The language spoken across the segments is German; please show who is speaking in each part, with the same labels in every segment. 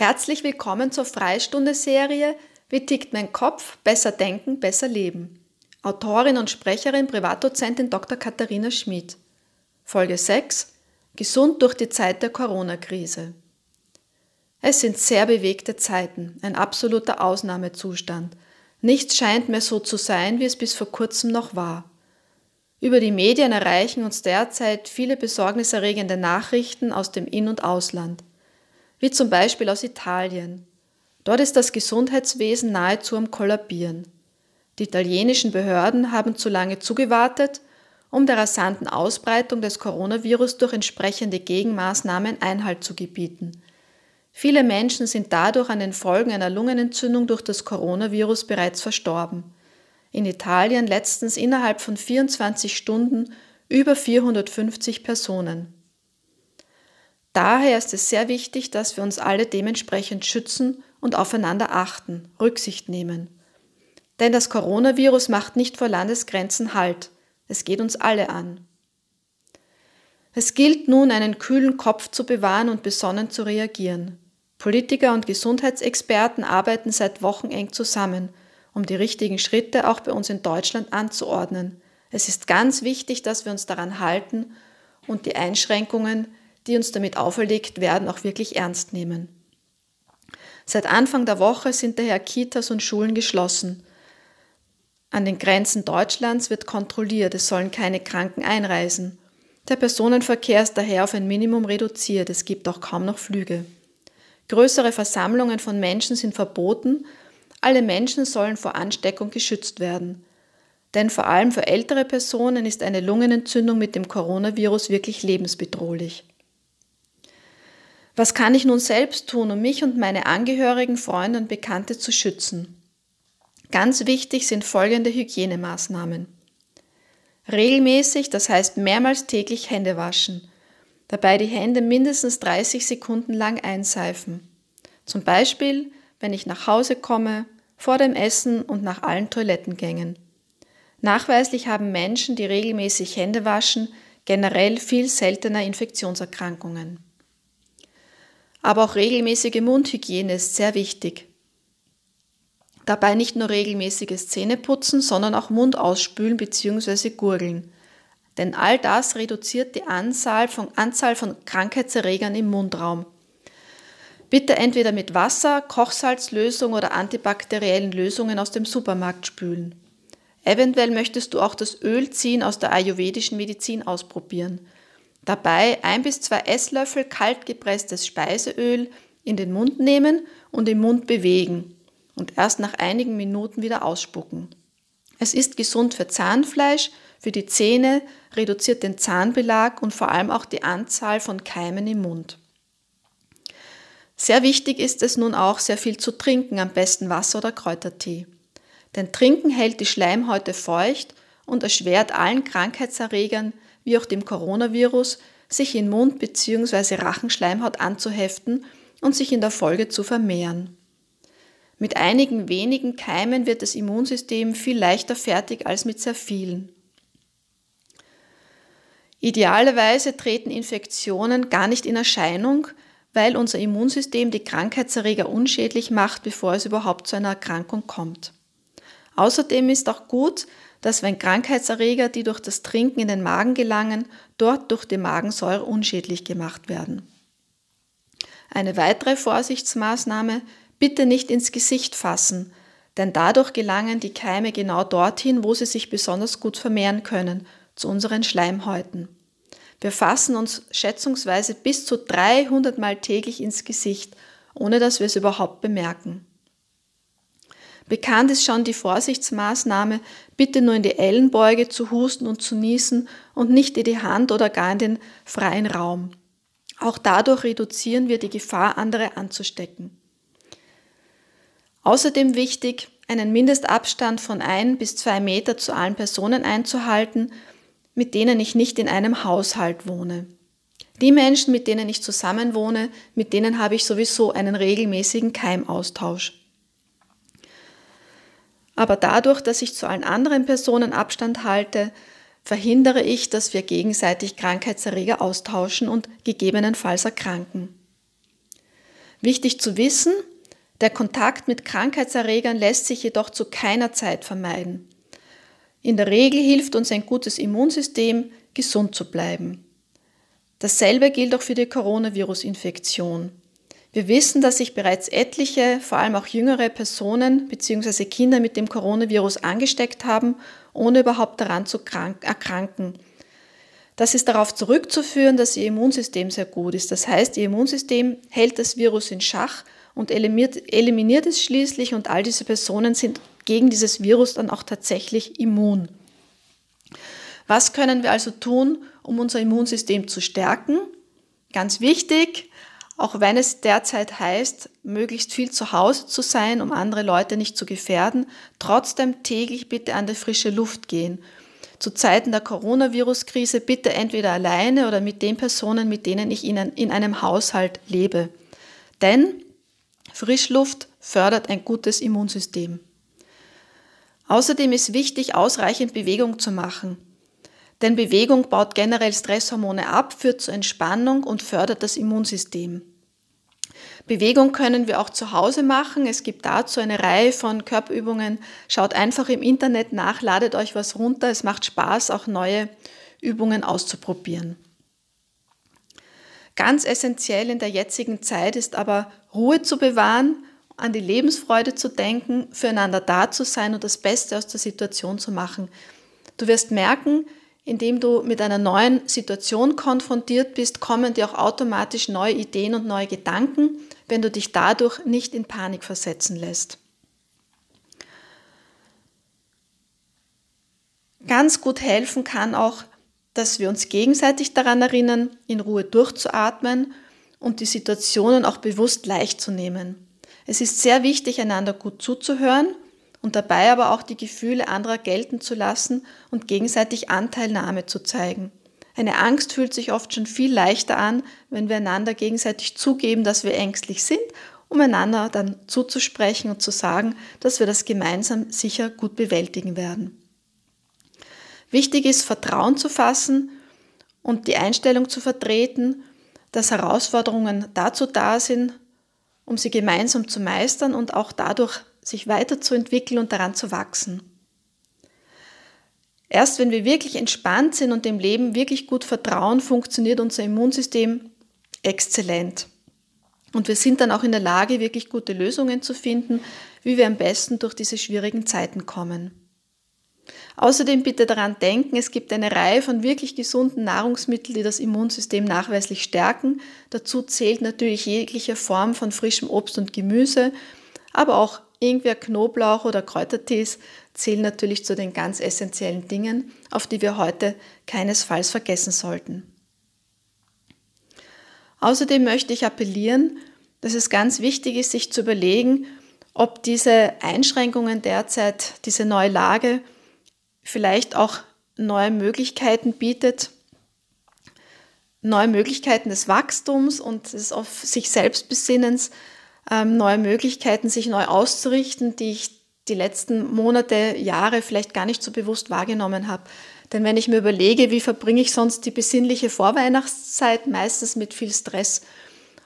Speaker 1: Herzlich willkommen zur Freistunde-Serie Wie tickt mein Kopf? Besser denken, besser leben. Autorin und Sprecherin, Privatdozentin Dr. Katharina Schmid. Folge 6 Gesund durch die Zeit der Corona-Krise. Es sind sehr bewegte Zeiten, ein absoluter Ausnahmezustand. Nichts scheint mehr so zu sein, wie es bis vor kurzem noch war. Über die Medien erreichen uns derzeit viele besorgniserregende Nachrichten aus dem In- und Ausland wie zum Beispiel aus Italien. Dort ist das Gesundheitswesen nahezu am Kollabieren. Die italienischen Behörden haben zu lange zugewartet, um der rasanten Ausbreitung des Coronavirus durch entsprechende Gegenmaßnahmen Einhalt zu gebieten. Viele Menschen sind dadurch an den Folgen einer Lungenentzündung durch das Coronavirus bereits verstorben. In Italien letztens innerhalb von 24 Stunden über 450 Personen. Daher ist es sehr wichtig, dass wir uns alle dementsprechend schützen und aufeinander achten, Rücksicht nehmen. Denn das Coronavirus macht nicht vor Landesgrenzen Halt. Es geht uns alle an. Es gilt nun, einen kühlen Kopf zu bewahren und besonnen zu reagieren. Politiker und Gesundheitsexperten arbeiten seit Wochen eng zusammen, um die richtigen Schritte auch bei uns in Deutschland anzuordnen. Es ist ganz wichtig, dass wir uns daran halten und die Einschränkungen, die uns damit auferlegt werden, auch wirklich ernst nehmen. Seit Anfang der Woche sind daher Kitas und Schulen geschlossen. An den Grenzen Deutschlands wird kontrolliert, es sollen keine Kranken einreisen. Der Personenverkehr ist daher auf ein Minimum reduziert, es gibt auch kaum noch Flüge. Größere Versammlungen von Menschen sind verboten, alle Menschen sollen vor Ansteckung geschützt werden. Denn vor allem für ältere Personen ist eine Lungenentzündung mit dem Coronavirus wirklich lebensbedrohlich. Was kann ich nun selbst tun, um mich und meine Angehörigen, Freunde und Bekannte zu schützen? Ganz wichtig sind folgende Hygienemaßnahmen. Regelmäßig, das heißt mehrmals täglich Hände waschen. Dabei die Hände mindestens 30 Sekunden lang einseifen. Zum Beispiel, wenn ich nach Hause komme, vor dem Essen und nach allen Toilettengängen. Nachweislich haben Menschen, die regelmäßig Hände waschen, generell viel seltener Infektionserkrankungen. Aber auch regelmäßige Mundhygiene ist sehr wichtig. Dabei nicht nur regelmäßiges Zähneputzen, sondern auch Mund ausspülen bzw. gurgeln. Denn all das reduziert die Anzahl von, Anzahl von Krankheitserregern im Mundraum. Bitte entweder mit Wasser, Kochsalzlösung oder antibakteriellen Lösungen aus dem Supermarkt spülen. Eventuell möchtest du auch das Ölziehen aus der ayurvedischen Medizin ausprobieren. Dabei ein bis zwei Esslöffel kalt gepresstes Speiseöl in den Mund nehmen und im Mund bewegen und erst nach einigen Minuten wieder ausspucken. Es ist gesund für Zahnfleisch, für die Zähne, reduziert den Zahnbelag und vor allem auch die Anzahl von Keimen im Mund. Sehr wichtig ist es nun auch, sehr viel zu trinken, am besten Wasser oder Kräutertee. Denn Trinken hält die Schleimhäute feucht und erschwert allen Krankheitserregern wie auch dem Coronavirus, sich in Mund- bzw. Rachenschleimhaut anzuheften und sich in der Folge zu vermehren. Mit einigen wenigen Keimen wird das Immunsystem viel leichter fertig als mit sehr vielen. Idealerweise treten Infektionen gar nicht in Erscheinung, weil unser Immunsystem die Krankheitserreger unschädlich macht, bevor es überhaupt zu einer Erkrankung kommt. Außerdem ist auch gut, dass wenn Krankheitserreger, die durch das Trinken in den Magen gelangen, dort durch die Magensäure unschädlich gemacht werden. Eine weitere Vorsichtsmaßnahme, bitte nicht ins Gesicht fassen, denn dadurch gelangen die Keime genau dorthin, wo sie sich besonders gut vermehren können, zu unseren Schleimhäuten. Wir fassen uns schätzungsweise bis zu 300 Mal täglich ins Gesicht, ohne dass wir es überhaupt bemerken. Bekannt ist schon die Vorsichtsmaßnahme, bitte nur in die Ellenbeuge zu husten und zu niesen und nicht in die Hand oder gar in den freien Raum. Auch dadurch reduzieren wir die Gefahr, andere anzustecken. Außerdem wichtig, einen Mindestabstand von ein bis zwei Meter zu allen Personen einzuhalten, mit denen ich nicht in einem Haushalt wohne. Die Menschen, mit denen ich zusammenwohne, mit denen habe ich sowieso einen regelmäßigen Keimaustausch aber dadurch, dass ich zu allen anderen Personen Abstand halte, verhindere ich, dass wir gegenseitig Krankheitserreger austauschen und gegebenenfalls erkranken. Wichtig zu wissen, der Kontakt mit Krankheitserregern lässt sich jedoch zu keiner Zeit vermeiden. In der Regel hilft uns ein gutes Immunsystem, gesund zu bleiben. Dasselbe gilt auch für die Coronavirus-Infektion. Wir wissen, dass sich bereits etliche, vor allem auch jüngere Personen bzw. Kinder mit dem Coronavirus angesteckt haben, ohne überhaupt daran zu erkranken. Das ist darauf zurückzuführen, dass ihr Immunsystem sehr gut ist. Das heißt, ihr Immunsystem hält das Virus in Schach und eliminiert, eliminiert es schließlich und all diese Personen sind gegen dieses Virus dann auch tatsächlich immun. Was können wir also tun, um unser Immunsystem zu stärken? Ganz wichtig, auch wenn es derzeit heißt, möglichst viel zu Hause zu sein, um andere Leute nicht zu gefährden, trotzdem täglich bitte an die frische Luft gehen zu Zeiten der Coronavirus-Krise bitte entweder alleine oder mit den Personen, mit denen ich in einem Haushalt lebe. Denn Frischluft fördert ein gutes Immunsystem. Außerdem ist wichtig, ausreichend Bewegung zu machen. Denn Bewegung baut generell Stresshormone ab, führt zur Entspannung und fördert das Immunsystem. Bewegung können wir auch zu Hause machen. Es gibt dazu eine Reihe von Körperübungen. Schaut einfach im Internet nach, ladet euch was runter. Es macht Spaß, auch neue Übungen auszuprobieren. Ganz essentiell in der jetzigen Zeit ist aber Ruhe zu bewahren, an die Lebensfreude zu denken, füreinander da zu sein und das Beste aus der Situation zu machen. Du wirst merken, indem du mit einer neuen Situation konfrontiert bist, kommen dir auch automatisch neue Ideen und neue Gedanken, wenn du dich dadurch nicht in Panik versetzen lässt. Ganz gut helfen kann auch, dass wir uns gegenseitig daran erinnern, in Ruhe durchzuatmen und die Situationen auch bewusst leicht zu nehmen. Es ist sehr wichtig, einander gut zuzuhören und dabei aber auch die Gefühle anderer gelten zu lassen und gegenseitig Anteilnahme zu zeigen. Eine Angst fühlt sich oft schon viel leichter an, wenn wir einander gegenseitig zugeben, dass wir ängstlich sind, um einander dann zuzusprechen und zu sagen, dass wir das gemeinsam sicher gut bewältigen werden. Wichtig ist, Vertrauen zu fassen und die Einstellung zu vertreten, dass Herausforderungen dazu da sind, um sie gemeinsam zu meistern und auch dadurch sich weiterzuentwickeln und daran zu wachsen. Erst wenn wir wirklich entspannt sind und dem Leben wirklich gut vertrauen, funktioniert unser Immunsystem exzellent. Und wir sind dann auch in der Lage, wirklich gute Lösungen zu finden, wie wir am besten durch diese schwierigen Zeiten kommen. Außerdem bitte daran denken, es gibt eine Reihe von wirklich gesunden Nahrungsmitteln, die das Immunsystem nachweislich stärken. Dazu zählt natürlich jegliche Form von frischem Obst und Gemüse, aber auch Ingwer, Knoblauch oder Kräutertees zählen natürlich zu den ganz essentiellen Dingen, auf die wir heute keinesfalls vergessen sollten. Außerdem möchte ich appellieren, dass es ganz wichtig ist, sich zu überlegen, ob diese Einschränkungen derzeit, diese neue Lage vielleicht auch neue Möglichkeiten bietet, neue Möglichkeiten des Wachstums und des auf sich selbst Besinnens, ähm, neue Möglichkeiten, sich neu auszurichten, die ich die letzten Monate, Jahre vielleicht gar nicht so bewusst wahrgenommen habe. Denn wenn ich mir überlege, wie verbringe ich sonst die besinnliche Vorweihnachtszeit, meistens mit viel Stress.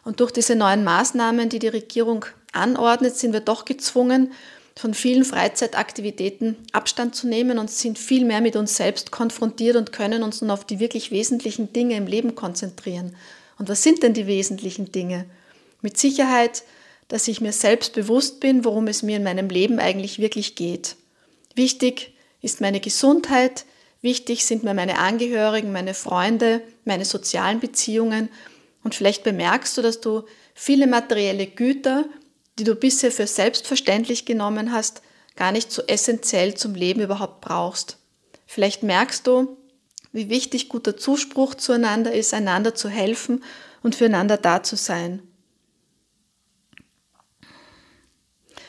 Speaker 1: Und durch diese neuen Maßnahmen, die die Regierung anordnet, sind wir doch gezwungen, von vielen Freizeitaktivitäten Abstand zu nehmen und sind viel mehr mit uns selbst konfrontiert und können uns nun auf die wirklich wesentlichen Dinge im Leben konzentrieren. Und was sind denn die wesentlichen Dinge? Mit Sicherheit dass ich mir selbst bewusst bin, worum es mir in meinem Leben eigentlich wirklich geht. Wichtig ist meine Gesundheit, wichtig sind mir meine Angehörigen, meine Freunde, meine sozialen Beziehungen und vielleicht bemerkst du, dass du viele materielle Güter, die du bisher für selbstverständlich genommen hast, gar nicht so essentiell zum Leben überhaupt brauchst. Vielleicht merkst du, wie wichtig guter Zuspruch zueinander ist, einander zu helfen und füreinander da zu sein.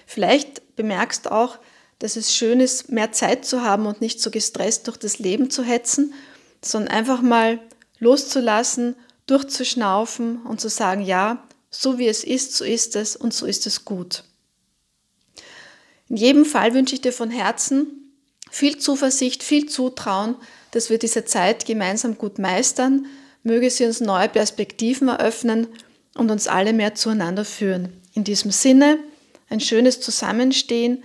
Speaker 1: Vielleicht bemerkst du auch, dass es schön ist, mehr Zeit zu haben und nicht so gestresst durch das Leben zu hetzen, sondern einfach mal loszulassen, durchzuschnaufen und zu sagen, ja, so wie es ist, so ist es und so ist es gut. In jedem Fall wünsche ich dir von Herzen viel Zuversicht, viel Zutrauen, dass wir diese Zeit gemeinsam gut meistern. Möge sie uns neue Perspektiven eröffnen und uns alle mehr zueinander führen. In diesem Sinne, ein schönes Zusammenstehen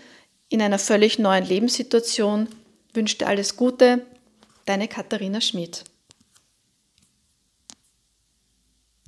Speaker 1: in einer völlig neuen Lebenssituation. Wünsche dir alles Gute, deine Katharina Schmidt.